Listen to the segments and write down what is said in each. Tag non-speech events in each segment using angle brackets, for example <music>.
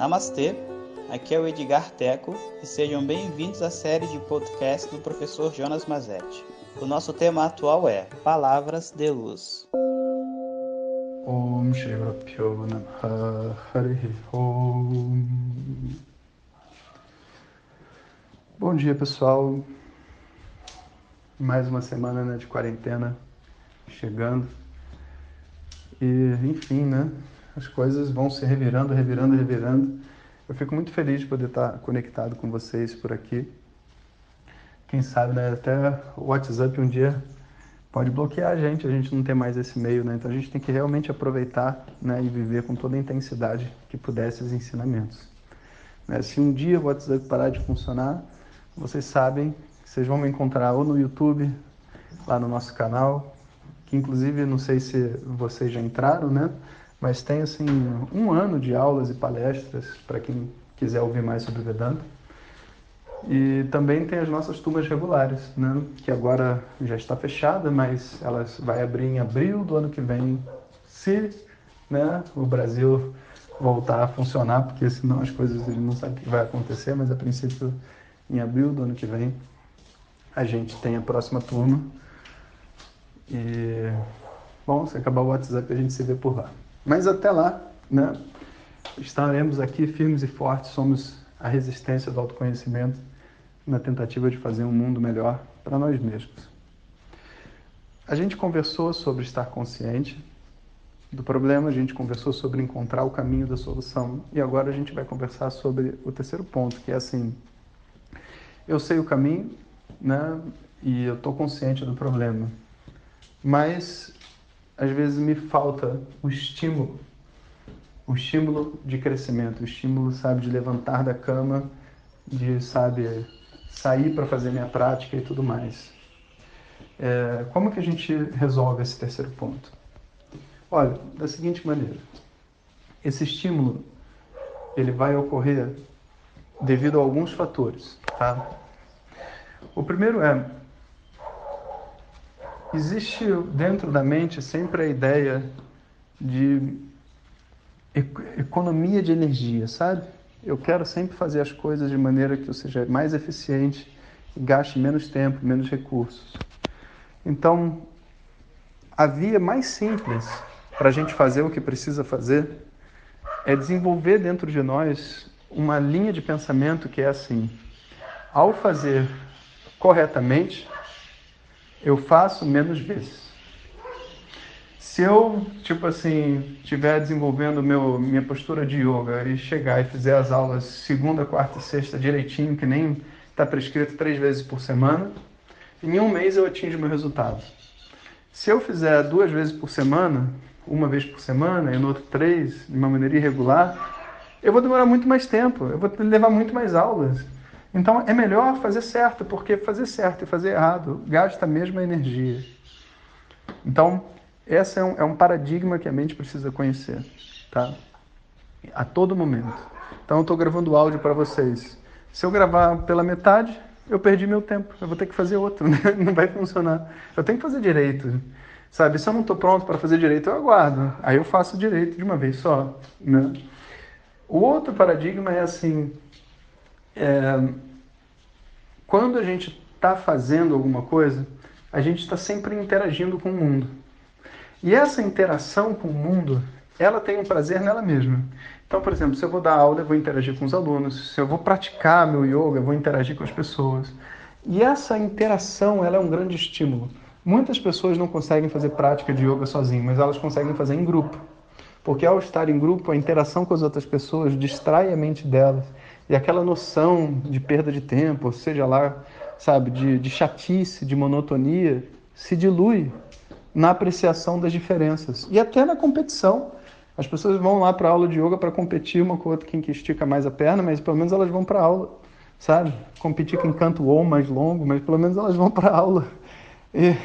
Namastê, aqui é o Edgar Teco e sejam bem-vindos à série de podcast do professor Jonas Mazetti. O nosso tema atual é Palavras de Luz. Om Om. Bom dia, pessoal. Mais uma semana né, de quarentena chegando. E, enfim, né? As coisas vão se revirando, revirando, revirando. Eu fico muito feliz de poder estar conectado com vocês por aqui. Quem sabe, né? Até o WhatsApp um dia pode bloquear a gente, a gente não tem mais esse meio, né? Então a gente tem que realmente aproveitar né, e viver com toda a intensidade que puder esses ensinamentos. Né? Se um dia o WhatsApp parar de funcionar, vocês sabem que vocês vão me encontrar ou no YouTube, lá no nosso canal, que inclusive não sei se vocês já entraram, né? Mas tem assim um ano de aulas e palestras para quem quiser ouvir mais sobre Vedanta. E também tem as nossas turmas regulares, né? Que agora já está fechada, mas elas vai abrir em abril do ano que vem, se, né, o Brasil voltar a funcionar, porque senão as coisas ele não sabe o que vai acontecer, mas a princípio em abril do ano que vem a gente tem a próxima turma e, bom, se acabar o WhatsApp, a gente se vê por lá. Mas até lá, né, estaremos aqui firmes e fortes, somos a resistência do autoconhecimento na tentativa de fazer um mundo melhor para nós mesmos. A gente conversou sobre estar consciente do problema, a gente conversou sobre encontrar o caminho da solução e agora a gente vai conversar sobre o terceiro ponto, que é assim: eu sei o caminho, né, e eu estou consciente do problema mas às vezes me falta o estímulo, o estímulo de crescimento, o estímulo, sabe, de levantar da cama, de, sabe, sair para fazer minha prática e tudo mais. É, como que a gente resolve esse terceiro ponto? Olha, da seguinte maneira: esse estímulo ele vai ocorrer devido a alguns fatores, tá? O primeiro é existe dentro da mente sempre a ideia de economia de energia, sabe? Eu quero sempre fazer as coisas de maneira que eu seja mais eficiente gaste menos tempo, menos recursos. Então, a via mais simples para a gente fazer o que precisa fazer é desenvolver dentro de nós uma linha de pensamento que é assim: ao fazer corretamente, eu faço menos vezes. Se eu, tipo assim, estiver desenvolvendo meu, minha postura de yoga e chegar e fizer as aulas segunda, quarta e sexta direitinho, que nem está prescrito três vezes por semana, em um mês eu atingo meu resultado. Se eu fizer duas vezes por semana, uma vez por semana e no outro três, de uma maneira irregular, eu vou demorar muito mais tempo, eu vou levar muito mais aulas. Então é melhor fazer certo, porque fazer certo e fazer errado gasta a mesma energia. Então, esse é um, é um paradigma que a mente precisa conhecer, tá? A todo momento. Então, eu estou gravando áudio para vocês. Se eu gravar pela metade, eu perdi meu tempo. Eu vou ter que fazer outro, <laughs> né? não vai funcionar. Eu tenho que fazer direito, sabe? Se eu não estou pronto para fazer direito, eu aguardo. Aí eu faço direito de uma vez só, né? O outro paradigma é assim, é, quando a gente está fazendo alguma coisa, a gente está sempre interagindo com o mundo. E essa interação com o mundo, ela tem um prazer nela mesma. Então, por exemplo, se eu vou dar aula, eu vou interagir com os alunos. Se eu vou praticar meu yoga, eu vou interagir com as pessoas. E essa interação, ela é um grande estímulo. Muitas pessoas não conseguem fazer prática de yoga sozinho, mas elas conseguem fazer em grupo. Porque ao estar em grupo, a interação com as outras pessoas distrai a mente delas e aquela noção de perda de tempo, seja lá, sabe, de, de chatice, de monotonia, se dilui na apreciação das diferenças e até na competição. As pessoas vão lá para aula de yoga para competir uma com a outra, quem que estica mais a perna, mas pelo menos elas vão para aula, sabe? Competir quem canta o om mais longo, mas pelo menos elas vão para aula. E,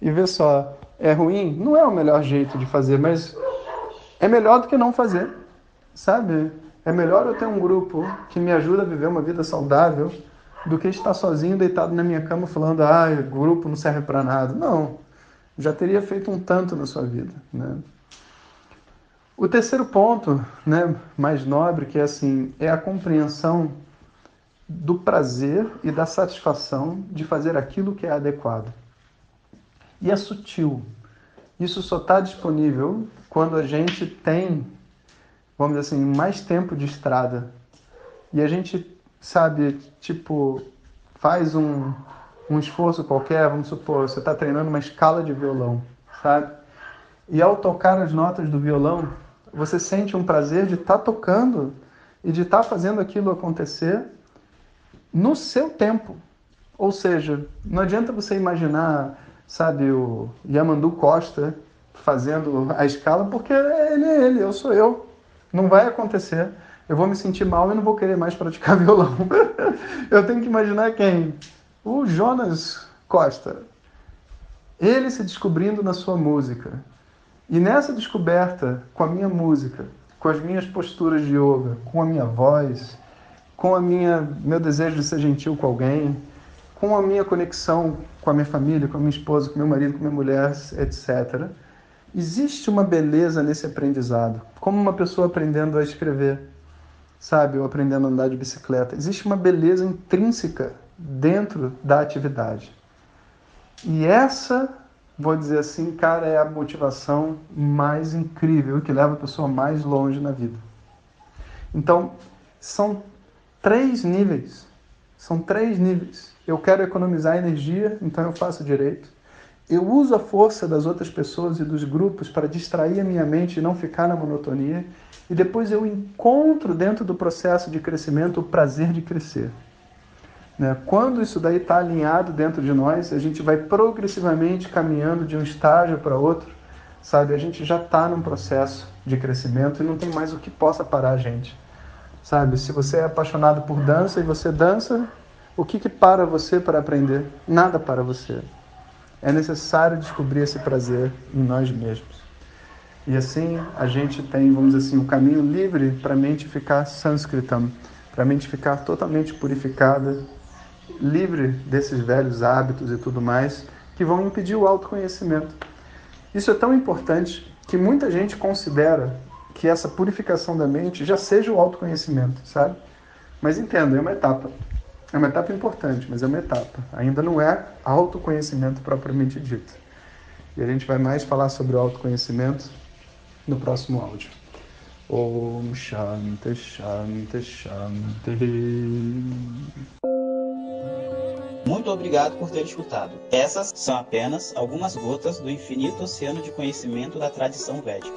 e vê só, é ruim? Não é o melhor jeito de fazer, mas é melhor do que não fazer, sabe? É melhor eu ter um grupo que me ajuda a viver uma vida saudável do que estar sozinho deitado na minha cama falando, ah, grupo não serve para nada. Não, já teria feito um tanto na sua vida, né? O terceiro ponto, né, mais nobre, que é assim, é a compreensão do prazer e da satisfação de fazer aquilo que é adequado. E é sutil. Isso só está disponível quando a gente tem, vamos dizer assim, mais tempo de estrada. E a gente, sabe, tipo, faz um, um esforço qualquer, vamos supor, você está treinando uma escala de violão, sabe? E ao tocar as notas do violão, você sente um prazer de estar tá tocando e de estar tá fazendo aquilo acontecer no seu tempo. Ou seja, não adianta você imaginar, sabe, o Yamandu Costa fazendo a escala, porque ele é ele, eu sou eu. Não vai acontecer. Eu vou me sentir mal e não vou querer mais praticar <laughs> violão. eu tenho que imaginar quem? O Jonas Costa. Ele se descobrindo na sua música. E nessa descoberta, com a minha música, com as minhas posturas de yoga, com a minha voz, com a minha meu desejo de ser gentil com alguém, com a minha conexão com a minha família, com a minha esposa, com meu marido, com minha mulher, etc. Existe uma beleza nesse aprendizado, como uma pessoa aprendendo a escrever, sabe, ou aprendendo a andar de bicicleta. Existe uma beleza intrínseca dentro da atividade. E essa, vou dizer assim, cara, é a motivação mais incrível que leva a pessoa mais longe na vida. Então, são três níveis. São três níveis. Eu quero economizar energia, então eu faço direito. Eu uso a força das outras pessoas e dos grupos para distrair a minha mente e não ficar na monotonia. E depois eu encontro dentro do processo de crescimento o prazer de crescer. Né? Quando isso daí está alinhado dentro de nós, a gente vai progressivamente caminhando de um estágio para outro, sabe? A gente já está num processo de crescimento e não tem mais o que possa parar a gente. Sabe, se você é apaixonado por dança e você dança, o que, que para você para aprender? Nada para você. É necessário descobrir esse prazer em nós mesmos. E assim a gente tem, vamos dizer assim, o um caminho livre para a mente ficar sânscritam, para a mente ficar totalmente purificada, livre desses velhos hábitos e tudo mais que vão impedir o autoconhecimento. Isso é tão importante que muita gente considera que essa purificação da mente já seja o autoconhecimento, sabe? Mas entenda, é uma etapa. É uma etapa importante, mas é uma etapa. Ainda não é autoconhecimento propriamente dito. E a gente vai mais falar sobre o autoconhecimento no próximo áudio. Om Shanti Shanti Shanti. Muito obrigado por ter escutado. Essas são apenas algumas gotas do infinito oceano de conhecimento da tradição védica.